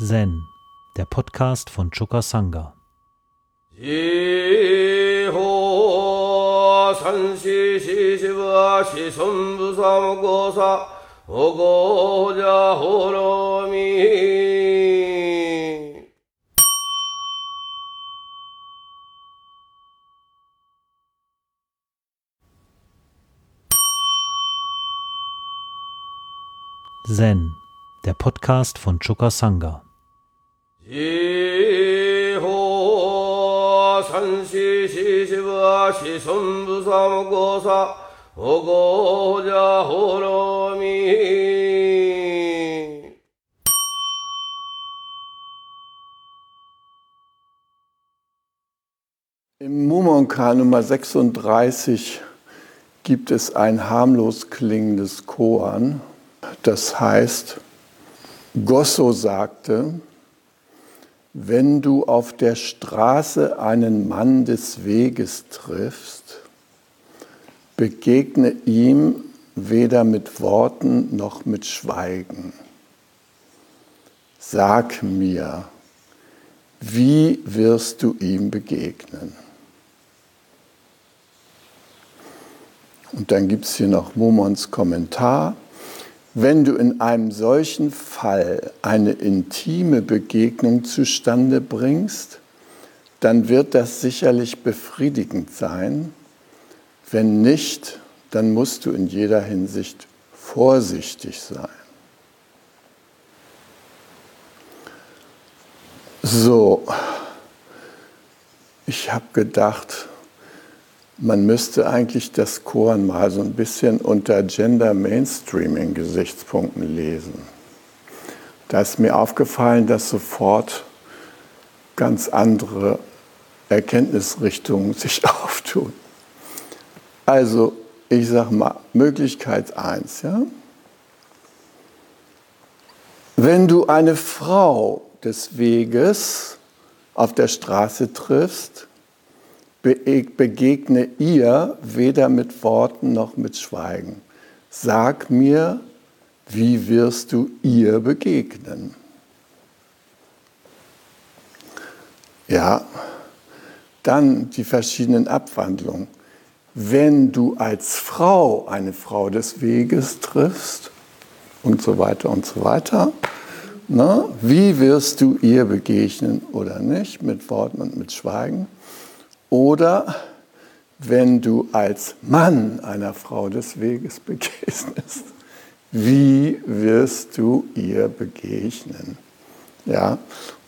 Zen, der Podcast von Chukka Sangha. Zen, der Podcast von Chukka Sangha. 三四四四は四尊菩薩もごさおごじゃほろみ Im Mumonka Nummer 36 gibt es ein harmlos klingendes Koan. Das heißt, Gosso sagte, wenn du auf der Straße einen Mann des Weges triffst, begegne ihm weder mit Worten noch mit Schweigen. Sag mir, wie wirst du ihm begegnen? Und dann gibt es hier noch Momons Kommentar. Wenn du in einem solchen Fall eine intime Begegnung zustande bringst, dann wird das sicherlich befriedigend sein. Wenn nicht, dann musst du in jeder Hinsicht vorsichtig sein. So, ich habe gedacht, man müsste eigentlich das Koran mal so ein bisschen unter Gender Mainstreaming Gesichtspunkten lesen. Da ist mir aufgefallen, dass sofort ganz andere Erkenntnisrichtungen sich auftun. Also, ich sage mal, Möglichkeit 1, ja? Wenn du eine Frau des Weges auf der Straße triffst, begegne ihr weder mit Worten noch mit Schweigen. Sag mir, wie wirst du ihr begegnen? Ja, dann die verschiedenen Abwandlungen. Wenn du als Frau eine Frau des Weges triffst und so weiter und so weiter, na, wie wirst du ihr begegnen oder nicht, mit Worten und mit Schweigen? Oder wenn du als Mann einer Frau des Weges begegnest, wie wirst du ihr begegnen? Ja,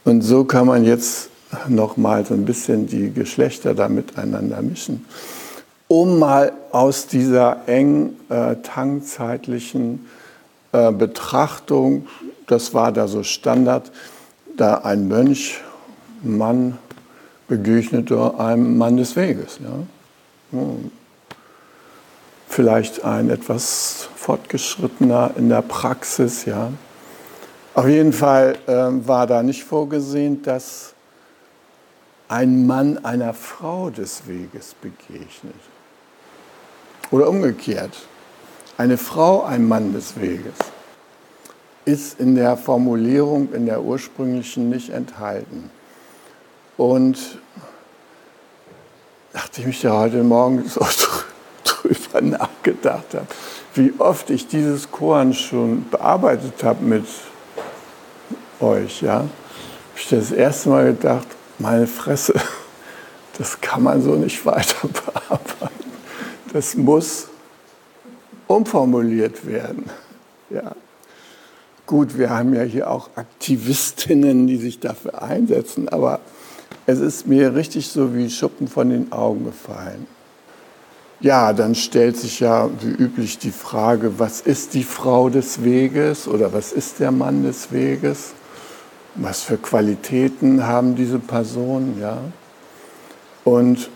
und so kann man jetzt noch mal so ein bisschen die Geschlechter da miteinander mischen, um mal aus dieser eng äh, tangzeitlichen äh, Betrachtung, das war da so Standard, da ein Mönch, Mann, begegnete einem Mann des Weges. Ja. Vielleicht ein etwas fortgeschrittener in der Praxis. Ja. Auf jeden Fall äh, war da nicht vorgesehen, dass ein Mann einer Frau des Weges begegnet. Oder umgekehrt, eine Frau einem Mann des Weges ist in der Formulierung, in der ursprünglichen nicht enthalten. Und nachdem ich ja heute Morgen so drüber nachgedacht habe, wie oft ich dieses Koran schon bearbeitet habe mit euch, ja, habe ich das erste Mal gedacht, meine Fresse, das kann man so nicht weiter bearbeiten. Das muss umformuliert werden. Ja. Gut, wir haben ja hier auch Aktivistinnen, die sich dafür einsetzen, aber es ist mir richtig so wie Schuppen von den Augen gefallen. Ja, dann stellt sich ja wie üblich die Frage, was ist die Frau des Weges oder was ist der Mann des Weges? Was für Qualitäten haben diese Personen, ja? Und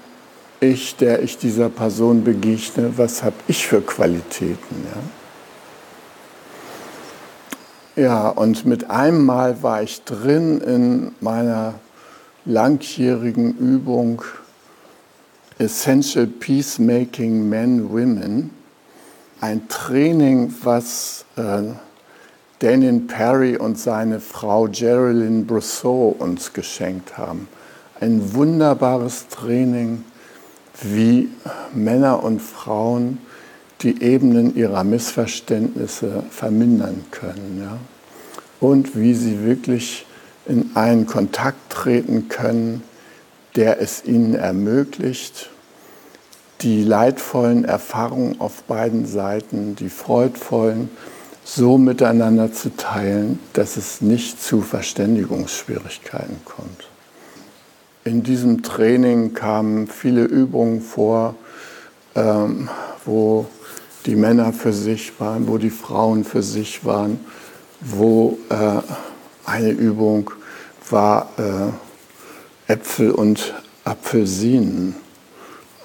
ich, der ich dieser Person begegne, was habe ich für Qualitäten, ja? Ja, und mit einem Mal war ich drin in meiner langjährigen Übung Essential Peacemaking Men, Women, ein Training, was äh, Daniel Perry und seine Frau Geraldine Brousseau uns geschenkt haben. Ein wunderbares Training, wie Männer und Frauen die Ebenen ihrer Missverständnisse vermindern können. Ja? Und wie sie wirklich in einen Kontakt treten können, der es ihnen ermöglicht, die leidvollen Erfahrungen auf beiden Seiten, die freudvollen, so miteinander zu teilen, dass es nicht zu Verständigungsschwierigkeiten kommt. In diesem Training kamen viele Übungen vor, ähm, wo die Männer für sich waren, wo die Frauen für sich waren, wo äh, eine Übung war äh, Äpfel und Apfelsinen.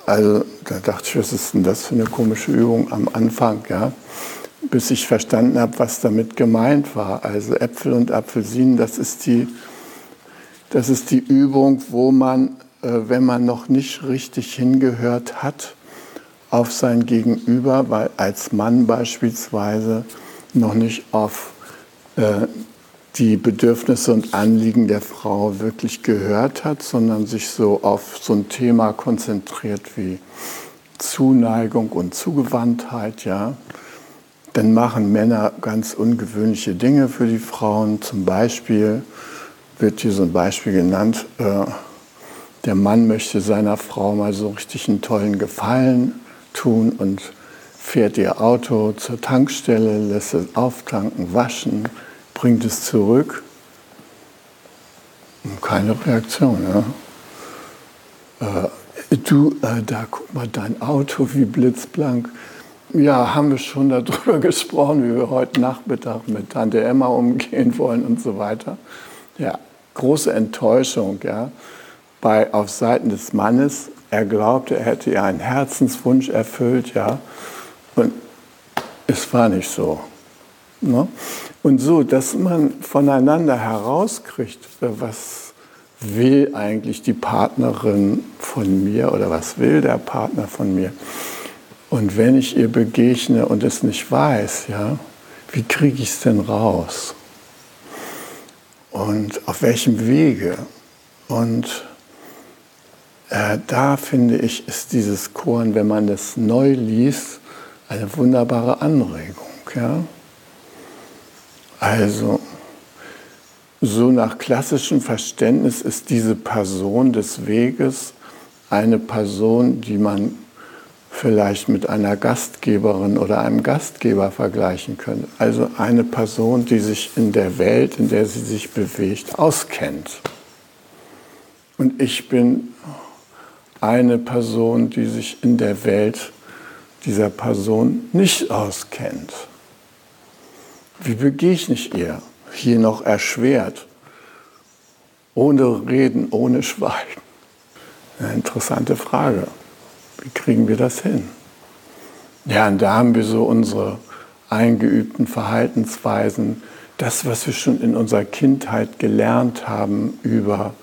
Also da dachte ich, was ist denn das für eine komische Übung am Anfang, ja? bis ich verstanden habe, was damit gemeint war. Also Äpfel und Apfelsinen, das ist die, das ist die Übung, wo man, äh, wenn man noch nicht richtig hingehört hat, auf sein Gegenüber, weil als Mann beispielsweise noch nicht auf äh, die Bedürfnisse und Anliegen der Frau wirklich gehört hat, sondern sich so auf so ein Thema konzentriert wie Zuneigung und Zugewandtheit, ja, dann machen Männer ganz ungewöhnliche Dinge für die Frauen. Zum Beispiel wird hier so ein Beispiel genannt, äh, der Mann möchte seiner Frau mal so richtig einen tollen Gefallen tun und fährt ihr Auto zur Tankstelle, lässt es auftanken, waschen, bringt es zurück. Keine Reaktion. Ja. Äh, du, äh, da guck mal dein Auto wie blitzblank. Ja, haben wir schon darüber gesprochen, wie wir heute Nachmittag mit Tante Emma umgehen wollen und so weiter. Ja, große Enttäuschung, ja, bei, auf Seiten des Mannes. Er glaubte, er hätte ihr einen Herzenswunsch erfüllt, ja, und es war nicht so. Ne? Und so, dass man voneinander herauskriegt, was will eigentlich die Partnerin von mir oder was will der Partner von mir. Und wenn ich ihr begegne und es nicht weiß, ja, wie kriege ich es denn raus? Und auf welchem Wege? Und äh, da finde ich, ist dieses Korn, wenn man das neu liest, eine wunderbare Anregung. Ja? Also, so nach klassischem Verständnis ist diese Person des Weges eine Person, die man vielleicht mit einer Gastgeberin oder einem Gastgeber vergleichen könnte. Also eine Person, die sich in der Welt, in der sie sich bewegt, auskennt. Und ich bin eine Person, die sich in der Welt dieser Person nicht auskennt. Wie begegne ich ihr? Hier noch erschwert. Ohne Reden, ohne Schweigen. Eine interessante Frage. Wie kriegen wir das hin? Ja, und da haben wir so unsere eingeübten Verhaltensweisen, das, was wir schon in unserer Kindheit gelernt haben über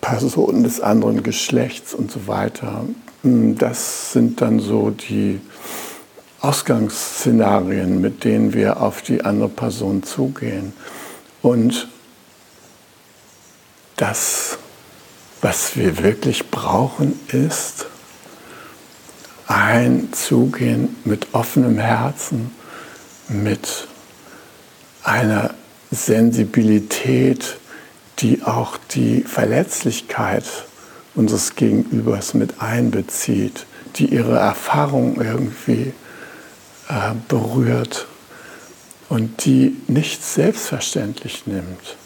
Personen des anderen Geschlechts und so weiter. Das sind dann so die Ausgangsszenarien, mit denen wir auf die andere Person zugehen. Und das, was wir wirklich brauchen, ist ein Zugehen mit offenem Herzen, mit einer Sensibilität, die auch die Verletzlichkeit unseres Gegenübers mit einbezieht, die ihre Erfahrung irgendwie äh, berührt und die nicht selbstverständlich nimmt,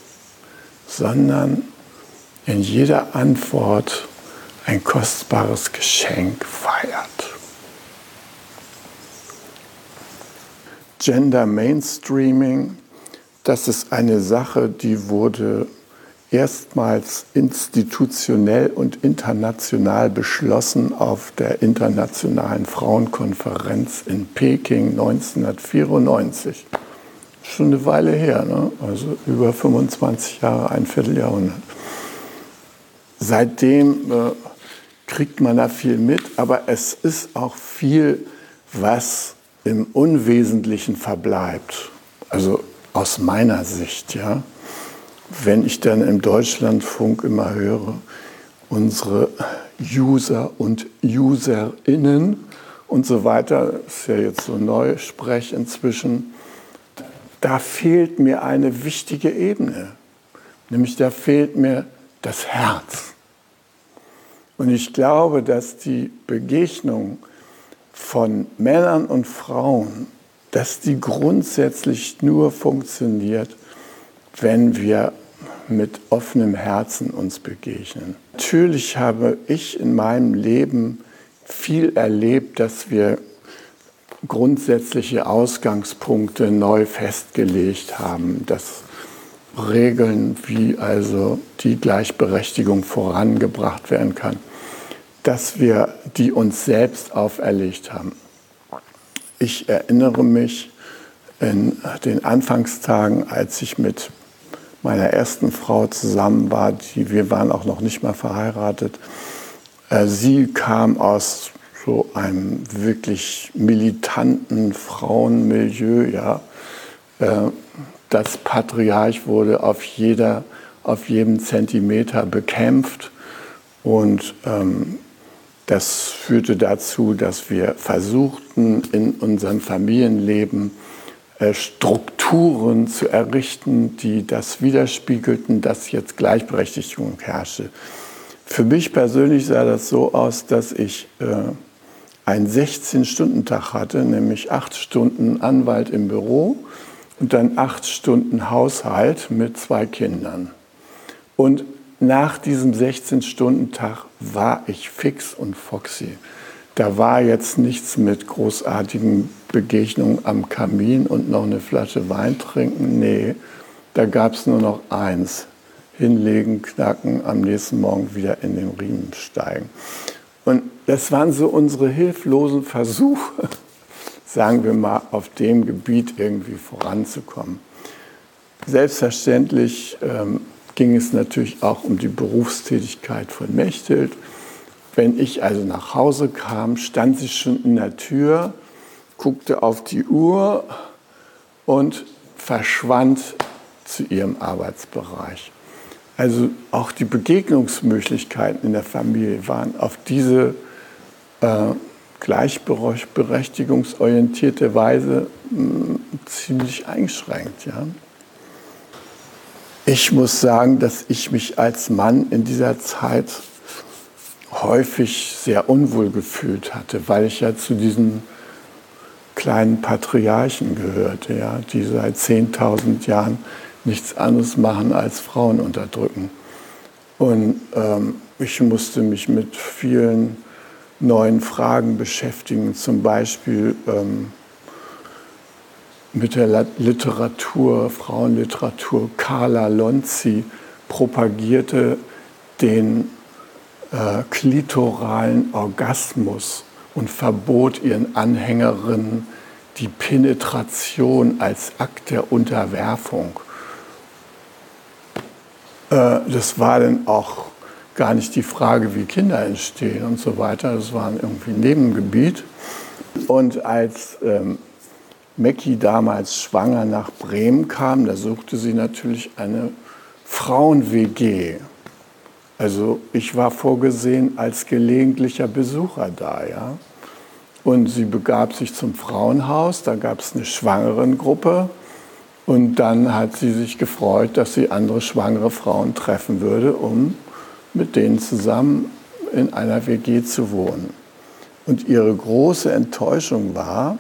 sondern in jeder Antwort ein kostbares Geschenk feiert. Gender Mainstreaming, das ist eine Sache, die wurde erstmals institutionell und international beschlossen auf der Internationalen Frauenkonferenz in Peking 1994. Schon eine Weile her, ne? also über 25 Jahre, ein Vierteljahrhundert. Seitdem äh, kriegt man da viel mit, aber es ist auch viel, was im Unwesentlichen verbleibt. Also aus meiner Sicht, ja, wenn ich dann im Deutschlandfunk immer höre, unsere User und Userinnen und so weiter, ist ja jetzt so Neusprech inzwischen, da fehlt mir eine wichtige Ebene, nämlich da fehlt mir das Herz. Und ich glaube, dass die Begegnung von Männern und Frauen, dass die grundsätzlich nur funktioniert, wenn wir mit offenem Herzen uns begegnen. Natürlich habe ich in meinem Leben viel erlebt, dass wir grundsätzliche Ausgangspunkte neu festgelegt haben, dass Regeln wie also die Gleichberechtigung vorangebracht werden kann, dass wir die uns selbst auferlegt haben. Ich erinnere mich in den Anfangstagen, als ich mit meiner ersten Frau zusammen war, die, wir waren auch noch nicht mal verheiratet. Äh, sie kam aus so einem wirklich militanten Frauenmilieu, ja. Äh, das Patriarch wurde auf, jeder, auf jedem Zentimeter bekämpft und ähm, das führte dazu, dass wir versuchten, in unserem Familienleben äh, Strukturen zu errichten, die das widerspiegelten, dass jetzt Gleichberechtigung herrsche. Für mich persönlich sah das so aus, dass ich äh, einen 16-Stunden-Tag hatte, nämlich acht Stunden Anwalt im Büro und dann acht Stunden Haushalt mit zwei Kindern. Und nach diesem 16-Stunden-Tag war ich fix und foxy. Da war jetzt nichts mit großartigen Begegnungen am Kamin und noch eine Flasche Wein trinken. Nee, da gab es nur noch eins. Hinlegen, knacken, am nächsten Morgen wieder in den Riemen steigen. Und das waren so unsere hilflosen Versuche, sagen wir mal, auf dem Gebiet irgendwie voranzukommen. Selbstverständlich ähm, ging es natürlich auch um die Berufstätigkeit von Mechthild. Wenn ich also nach Hause kam, stand sie schon in der Tür, guckte auf die Uhr und verschwand zu ihrem Arbeitsbereich. Also auch die Begegnungsmöglichkeiten in der Familie waren auf diese äh, gleichberechtigungsorientierte Weise mh, hm, ziemlich eingeschränkt. Ja. Ich muss sagen, dass ich mich als Mann in dieser Zeit häufig sehr unwohl gefühlt hatte, weil ich ja zu diesen kleinen Patriarchen gehörte, ja, die seit 10.000 Jahren nichts anderes machen als Frauen unterdrücken. Und ähm, ich musste mich mit vielen neuen Fragen beschäftigen, zum Beispiel ähm, mit der Literatur, Frauenliteratur. Carla Lonzi propagierte den äh, klitoralen Orgasmus und verbot ihren Anhängerinnen die Penetration als Akt der Unterwerfung. Äh, das war dann auch gar nicht die Frage, wie Kinder entstehen und so weiter. Das war irgendwie ein Nebengebiet. Und als ähm, Mackie damals schwanger nach Bremen kam, da suchte sie natürlich eine Frauen-WG. Also ich war vorgesehen als gelegentlicher Besucher da, ja. Und sie begab sich zum Frauenhaus, da gab es eine Schwangerengruppe und dann hat sie sich gefreut, dass sie andere schwangere Frauen treffen würde, um mit denen zusammen in einer WG zu wohnen. Und ihre große Enttäuschung war,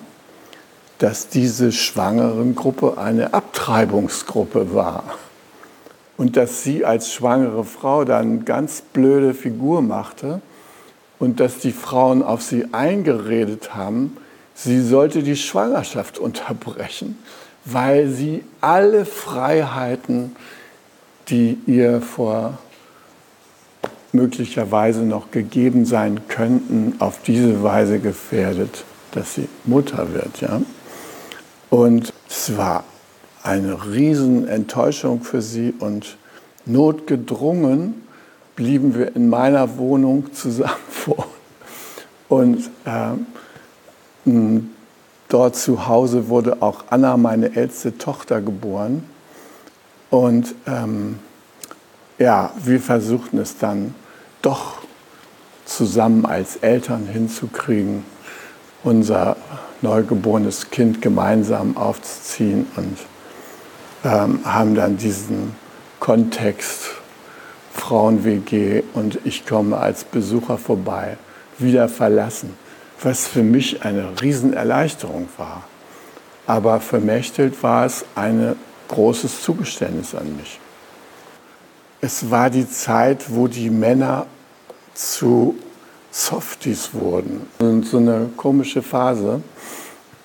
dass diese Schwangerengruppe eine Abtreibungsgruppe war und dass sie als schwangere Frau dann ganz blöde Figur machte und dass die Frauen auf sie eingeredet haben, sie sollte die Schwangerschaft unterbrechen, weil sie alle Freiheiten, die ihr vor möglicherweise noch gegeben sein könnten, auf diese Weise gefährdet, dass sie Mutter wird. Ja? Und es war eine Riesenenttäuschung für sie und notgedrungen blieben wir in meiner Wohnung zusammen vor. Und äh, dort zu Hause wurde auch Anna, meine älteste Tochter, geboren. Und ähm, ja, wir versuchten es dann doch zusammen als Eltern hinzukriegen, unser neugeborenes Kind gemeinsam aufzuziehen und ähm, haben dann diesen Kontext Frauen-WG und ich komme als Besucher vorbei, wieder verlassen, was für mich eine Riesenerleichterung war. Aber vermächtelt war es ein großes Zugeständnis an mich. Es war die Zeit, wo die Männer zu Softies wurden. Und so eine komische Phase.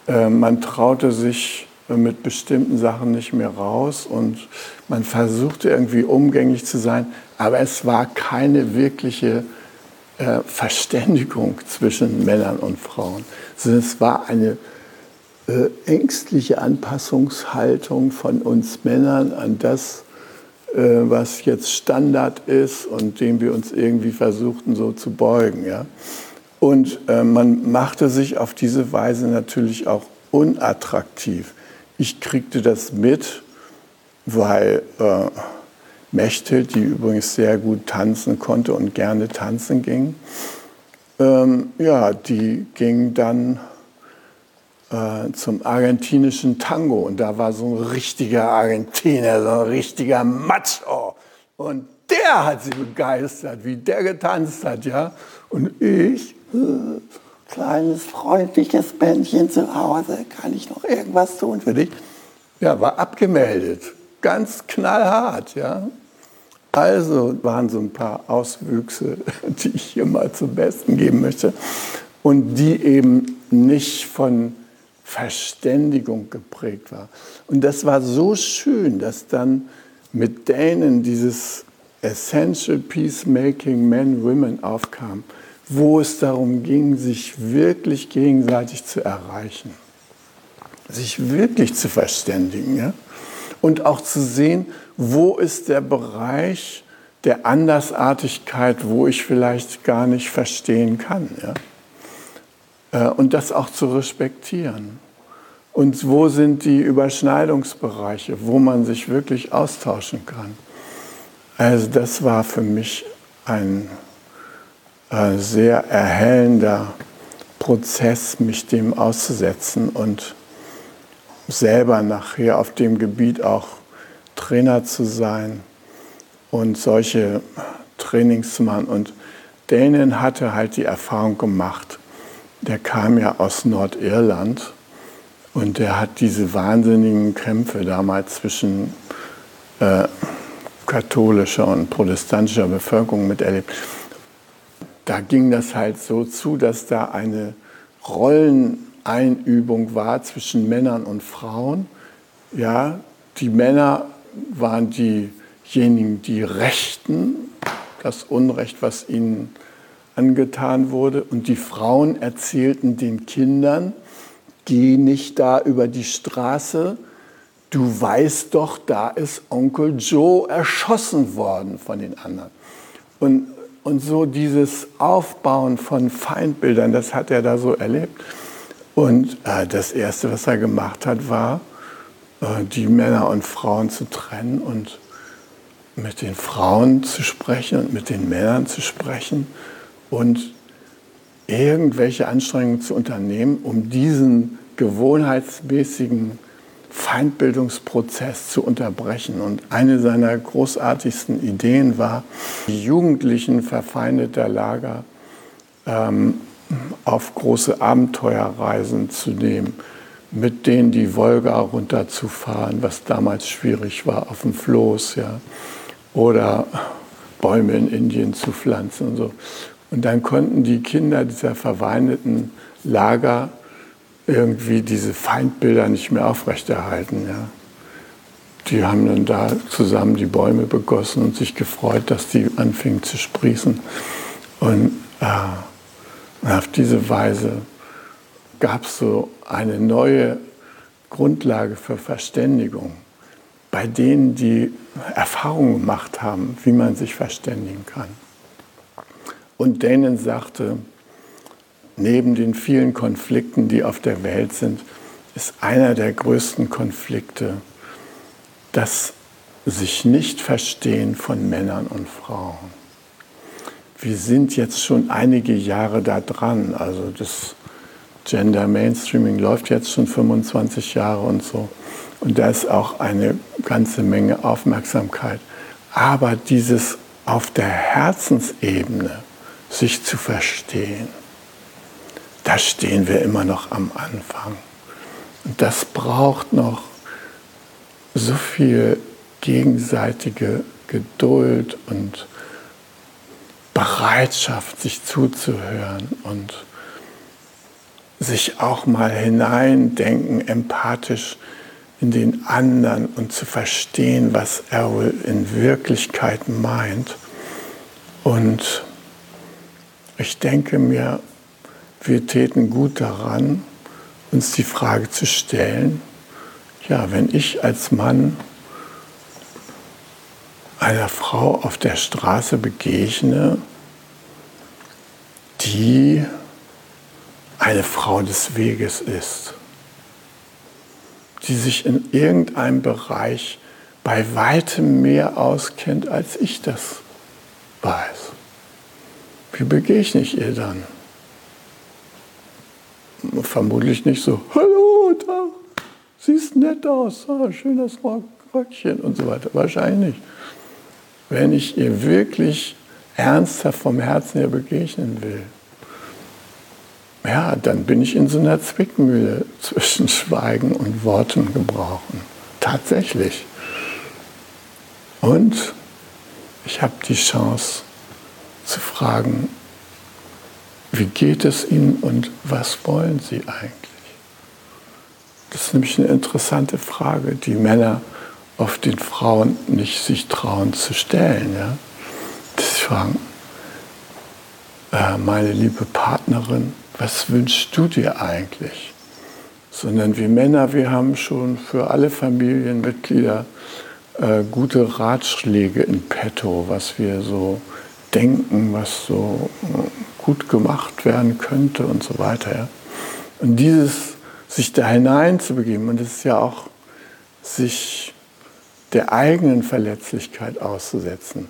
Äh, man traute sich mit bestimmten Sachen nicht mehr raus und man versuchte irgendwie umgänglich zu sein, aber es war keine wirkliche äh, Verständigung zwischen Männern und Frauen, es war eine äh, ängstliche Anpassungshaltung von uns Männern an das, äh, was jetzt Standard ist und dem wir uns irgendwie versuchten so zu beugen. Ja? Und äh, man machte sich auf diese Weise natürlich auch unattraktiv. Ich kriegte das mit, weil äh, Mechthild, die übrigens sehr gut tanzen konnte und gerne tanzen ging, ähm, ja, die ging dann äh, zum argentinischen Tango und da war so ein richtiger Argentinier, so ein richtiger Macho. Und der hat sie begeistert, wie der getanzt hat, ja. Und ich, äh, kleines, freundliches Männchen zu Hause, kann ich noch irgendwas tun für dich? Ja, war abgemeldet. Ganz knallhart, ja. Also waren so ein paar Auswüchse, die ich hier mal zum Besten geben möchte und die eben nicht von Verständigung geprägt war. Und das war so schön, dass dann mit denen dieses Essential Peacemaking Men, Women aufkam wo es darum ging, sich wirklich gegenseitig zu erreichen, sich wirklich zu verständigen ja? und auch zu sehen, wo ist der Bereich der Andersartigkeit, wo ich vielleicht gar nicht verstehen kann. Ja? Äh, und das auch zu respektieren. Und wo sind die Überschneidungsbereiche, wo man sich wirklich austauschen kann. Also das war für mich ein äh, sehr erhellender Prozess, mich dem auszusetzen und selber nachher auf dem Gebiet auch Trainer zu sein und solche Trainings zu machen. Und Daniel hatte halt die Erfahrung gemacht, der kam ja aus Nordirland und der hat diese wahnsinnigen Kämpfe damals zwischen äh, katholischer und protestantischer Bevölkerung miterlebt da ging das halt so zu, dass da eine Rolleneinübung war zwischen Männern und Frauen. Ja, die Männer waren diejenigen, die rächten das Unrecht, was ihnen angetan wurde. Und die Frauen erzählten den Kindern, geh nicht da über die Straße, du weißt doch, da ist Onkel Joe erschossen worden von den anderen. Und und so dieses Aufbauen von Feindbildern, das hat er da so erlebt. Und äh, das Erste, was er gemacht hat, war, äh, die Männer und Frauen zu trennen und mit den Frauen zu sprechen und mit den Männern zu sprechen und irgendwelche Anstrengungen zu unternehmen, um diesen gewohnheitsmäßigen Feindbildungsprozess zu unterbrechen. Und eine seiner großartigsten Ideen war, die Jugendlichen verfeindeter Lager ähm, auf große Abenteuerreisen zu nehmen, mit denen die Wolga runterzufahren, was damals schwierig war, auf dem Floß, ja, oder Bäume in Indien zu pflanzen und so. Und dann konnten die Kinder dieser verweindeten Lager irgendwie diese Feindbilder nicht mehr aufrechterhalten. Ja. Die haben dann da zusammen die Bäume begossen und sich gefreut, dass die anfingen zu sprießen. Und äh, auf diese Weise gab es so eine neue Grundlage für Verständigung bei denen, die Erfahrungen gemacht haben, wie man sich verständigen kann. Und denen sagte, neben den vielen Konflikten, die auf der Welt sind, ist einer der größten Konflikte das sich nicht verstehen von Männern und Frauen. Wir sind jetzt schon einige Jahre da dran, also das Gender Mainstreaming läuft jetzt schon 25 Jahre und so. Und da ist auch eine ganze Menge Aufmerksamkeit. Aber dieses auf der Herzensebene sich zu verstehen, da stehen wir immer noch am Anfang. Und das braucht noch so viel gegenseitige Geduld und Bereitschaft, sich zuzuhören und sich auch mal hineindenken, empathisch in den anderen und zu verstehen, was er wohl in Wirklichkeit meint. Und ich denke mir, wir täten gut daran, uns die Frage zu stellen, ja, wenn ich als Mann einer Frau auf der Straße begegne, die eine Frau des Weges ist, die sich in irgendeinem Bereich bei weitem mehr auskennt, als ich das weiß. Wie begegne ich ihr dann? Vermutlich nicht so, hallo, Tag, siehst nett aus, ah, schönes Röckchen und so weiter. Wahrscheinlich nicht. Wenn ich ihr wirklich ernsthaft vom Herzen her begegnen will, ja, dann bin ich in so einer Zwickmühle zwischen Schweigen und Worten gebrauchen. Tatsächlich. Und ich habe die Chance zu fragen, wie geht es Ihnen und was wollen Sie eigentlich? Das ist nämlich eine interessante Frage, die Männer oft den Frauen nicht sich trauen zu stellen. Ja? Das fragen, äh, meine liebe Partnerin, was wünschst du dir eigentlich? Sondern wir Männer, wir haben schon für alle Familienmitglieder äh, gute Ratschläge in petto, was wir so denken, was so äh, gut gemacht werden könnte und so weiter. Ja? Und dieses, sich da hineinzubegeben, und das ist ja auch sich der eigenen Verletzlichkeit auszusetzen.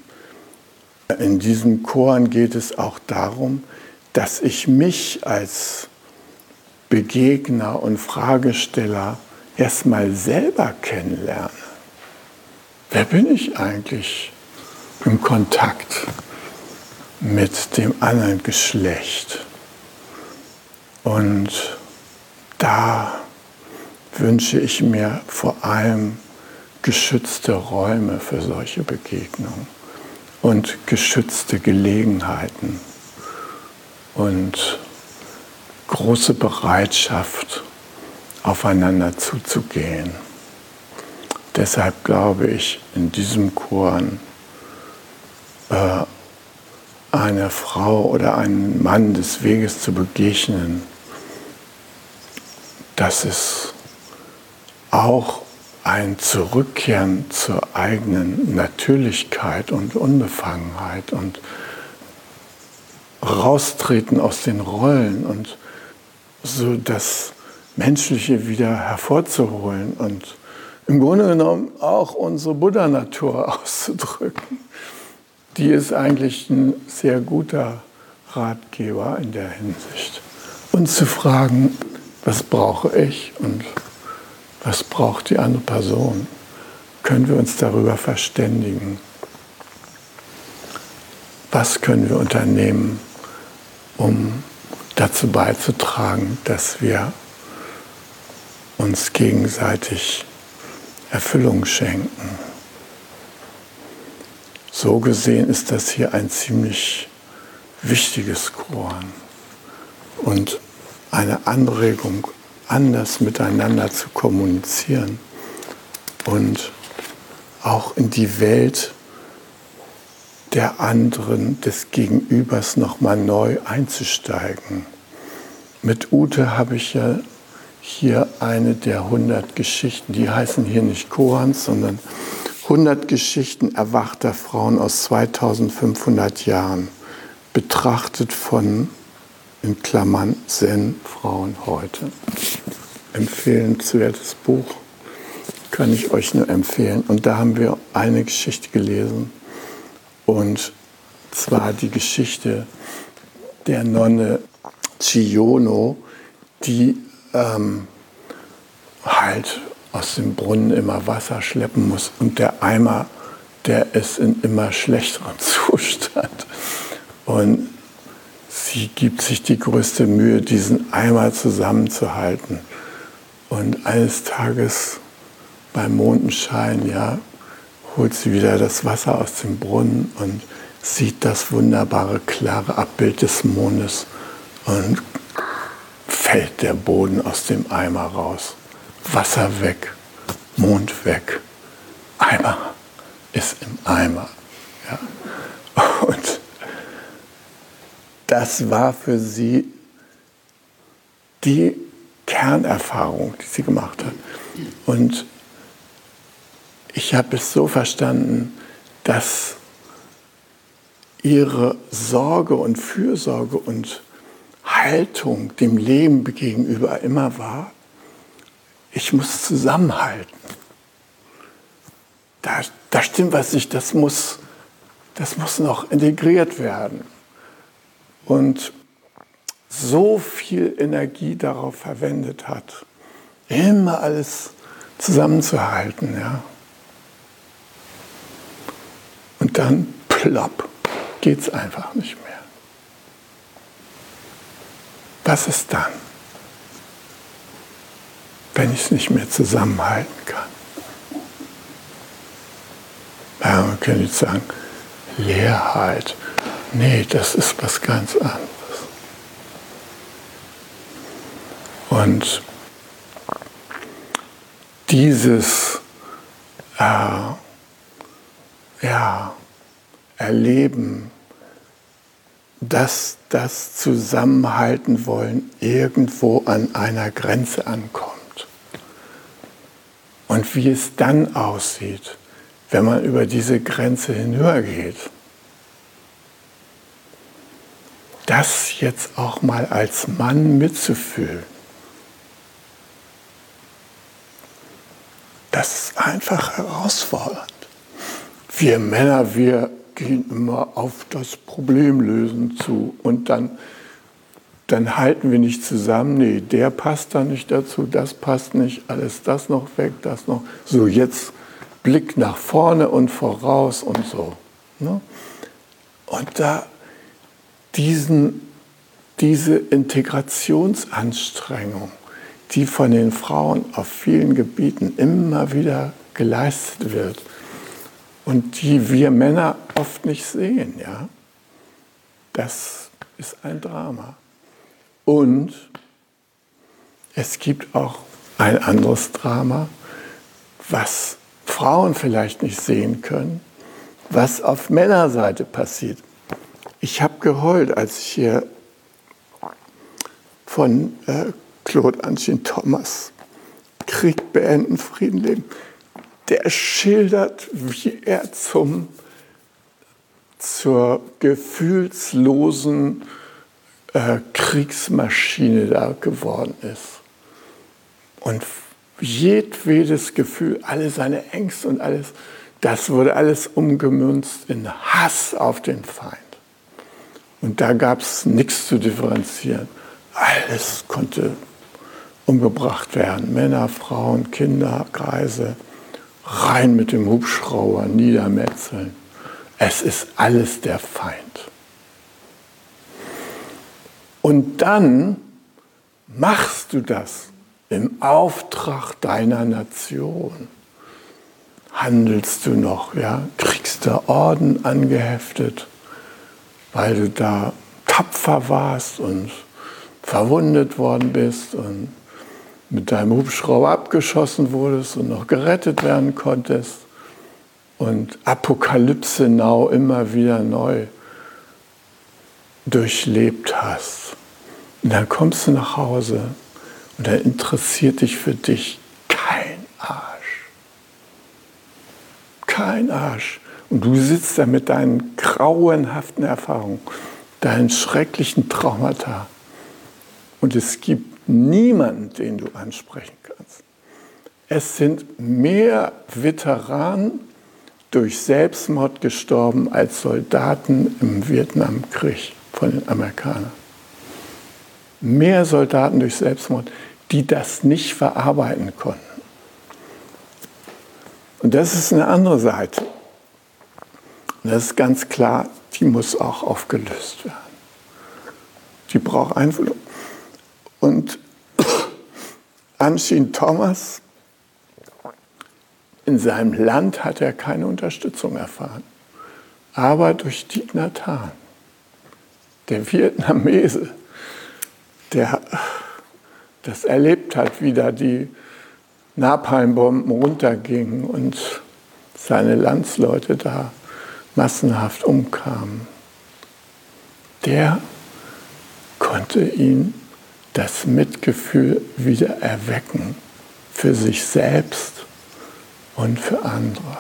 In diesen Choren geht es auch darum, dass ich mich als Begegner und Fragesteller erstmal selber kennenlerne. Wer bin ich eigentlich im Kontakt mit dem anderen Geschlecht? Und da wünsche ich mir vor allem geschützte Räume für solche Begegnungen und geschützte Gelegenheiten und große Bereitschaft, aufeinander zuzugehen. Deshalb glaube ich, in diesem Korn äh, einer Frau oder einem Mann des Weges zu begegnen, dass es auch ein Zurückkehren zur eigenen Natürlichkeit und Unbefangenheit und raustreten aus den Rollen und so das Menschliche wieder hervorzuholen und im Grunde genommen auch unsere Buddha-Natur auszudrücken. Die ist eigentlich ein sehr guter Ratgeber in der Hinsicht. Und zu fragen, was brauche ich und was braucht die andere Person? Können wir uns darüber verständigen? Was können wir unternehmen, um dazu beizutragen, dass wir uns gegenseitig Erfüllung schenken? So gesehen ist das hier ein ziemlich wichtiges Koran und eine Anregung anders miteinander zu kommunizieren und auch in die Welt der anderen, des Gegenübers nochmal neu einzusteigen. Mit Ute habe ich ja hier eine der 100 Geschichten, die heißen hier nicht Korans, sondern 100 Geschichten erwachter Frauen aus 2500 Jahren, betrachtet von in Klammern Zen-Frauen heute. Empfehlenswertes Buch, kann ich euch nur empfehlen. Und da haben wir eine Geschichte gelesen. Und zwar die Geschichte der Nonne Chiyono, die ähm, halt aus dem Brunnen immer Wasser schleppen muss und der Eimer, der ist in immer schlechterem Zustand. Und sie gibt sich die größte Mühe, diesen Eimer zusammenzuhalten. Und eines Tages beim Mondenschein, ja, holt sie wieder das Wasser aus dem Brunnen und sieht das wunderbare, klare Abbild des Mondes und fällt der Boden aus dem Eimer raus. Wasser weg, Mond weg, Eimer ist im Eimer. Ja. Und das war für sie die Kernerfahrung, die sie gemacht hat. Und ich habe es so verstanden, dass ihre Sorge und Fürsorge und Haltung dem Leben gegenüber immer war, ich muss zusammenhalten. Da, da stimmt was nicht, das muss, das muss noch integriert werden und so viel Energie darauf verwendet hat, immer alles zusammenzuhalten. Ja. Und dann plopp, geht es einfach nicht mehr. Was ist dann, wenn ich es nicht mehr zusammenhalten kann? Ja, man könnte jetzt sagen, Leerheit. Nee, das ist was ganz anderes. Und dieses äh, ja, Erleben, dass das Zusammenhalten wollen irgendwo an einer Grenze ankommt. Und wie es dann aussieht, wenn man über diese Grenze hinübergeht. das jetzt auch mal als Mann mitzufühlen, das ist einfach herausfordernd. Wir Männer, wir gehen immer auf das Problemlösen zu und dann, dann halten wir nicht zusammen, nee, der passt da nicht dazu, das passt nicht, alles das noch weg, das noch. So, jetzt Blick nach vorne und voraus und so. Ne? Und da diesen, diese Integrationsanstrengung, die von den Frauen auf vielen Gebieten immer wieder geleistet wird und die wir Männer oft nicht sehen, ja, das ist ein Drama. Und es gibt auch ein anderes Drama, was Frauen vielleicht nicht sehen können, was auf Männerseite passiert. Ich habe geheult, als ich hier von äh, Claude Anschin Thomas Krieg beenden, Frieden leben. Der schildert, wie er zum, zur gefühlslosen äh, Kriegsmaschine da geworden ist. Und jedwedes Gefühl, alle seine Ängste und alles, das wurde alles umgemünzt in Hass auf den Feind. Und da gab es nichts zu differenzieren. Alles konnte umgebracht werden. Männer, Frauen, Kinder, Kreise. Rein mit dem Hubschrauber, niedermetzeln. Es ist alles der Feind. Und dann machst du das im Auftrag deiner Nation. Handelst du noch, ja? kriegst du Orden angeheftet weil du da tapfer warst und verwundet worden bist und mit deinem Hubschrauber abgeschossen wurdest und noch gerettet werden konntest und Apokalypse Now immer wieder neu durchlebt hast. Und dann kommst du nach Hause und dann interessiert dich für dich kein Arsch. Kein Arsch. Und du sitzt da mit deinen grauenhaften Erfahrungen, deinen schrecklichen Traumata Und es gibt niemanden, den du ansprechen kannst. Es sind mehr Veteranen durch Selbstmord gestorben als Soldaten im Vietnamkrieg von den Amerikanern. Mehr Soldaten durch Selbstmord, die das nicht verarbeiten konnten. Und das ist eine andere Seite. Und das ist ganz klar, die muss auch aufgelöst werden. Die braucht Einfluss. Und Anshin Thomas, in seinem Land hat er keine Unterstützung erfahren. Aber durch Hanh, der Vietnamese, der das erlebt hat, wie da die Napalmbomben runtergingen und seine Landsleute da massenhaft umkamen, der konnte ihn das Mitgefühl wieder erwecken für sich selbst und für andere.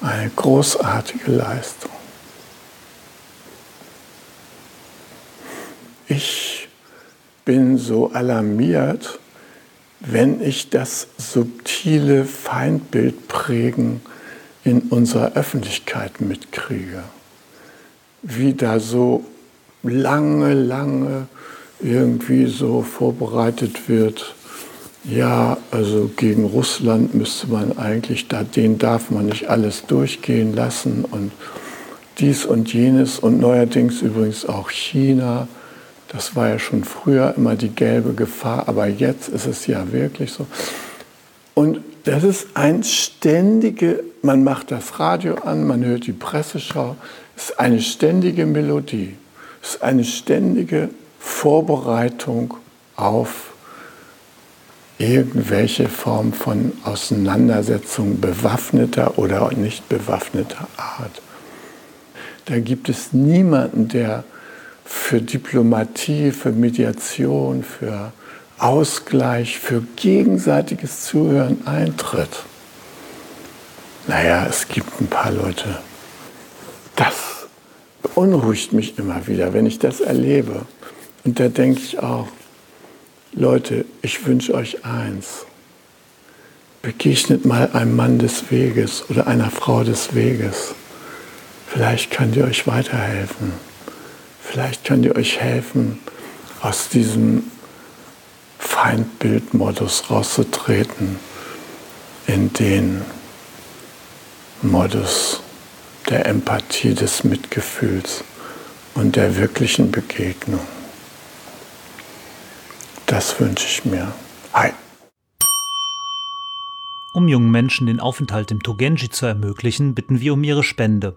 Eine großartige Leistung. Ich bin so alarmiert, wenn ich das subtile Feindbild prägen in unserer Öffentlichkeit mitkriege. Wie da so lange, lange irgendwie so vorbereitet wird, ja, also gegen Russland müsste man eigentlich, da, den darf man nicht alles durchgehen lassen und dies und jenes und neuerdings übrigens auch China. Das war ja schon früher immer die gelbe Gefahr, aber jetzt ist es ja wirklich so. Und das ist ein ständige, man macht das Radio an, man hört die Presseschau, es ist eine ständige Melodie, es ist eine ständige Vorbereitung auf irgendwelche Form von Auseinandersetzung bewaffneter oder nicht bewaffneter Art. Da gibt es niemanden, der für Diplomatie, für Mediation, für Ausgleich, für gegenseitiges Zuhören eintritt. Naja, es gibt ein paar Leute. Das beunruhigt mich immer wieder, wenn ich das erlebe. Und da denke ich auch, Leute, ich wünsche euch eins. Begegnet mal einem Mann des Weges oder einer Frau des Weges. Vielleicht könnt ihr euch weiterhelfen. Vielleicht könnt ihr euch helfen, aus diesem Feindbildmodus rauszutreten, in den Modus der Empathie, des Mitgefühls und der wirklichen Begegnung. Das wünsche ich mir. Hi. Um jungen Menschen den Aufenthalt im Togenji zu ermöglichen, bitten wir um ihre Spende.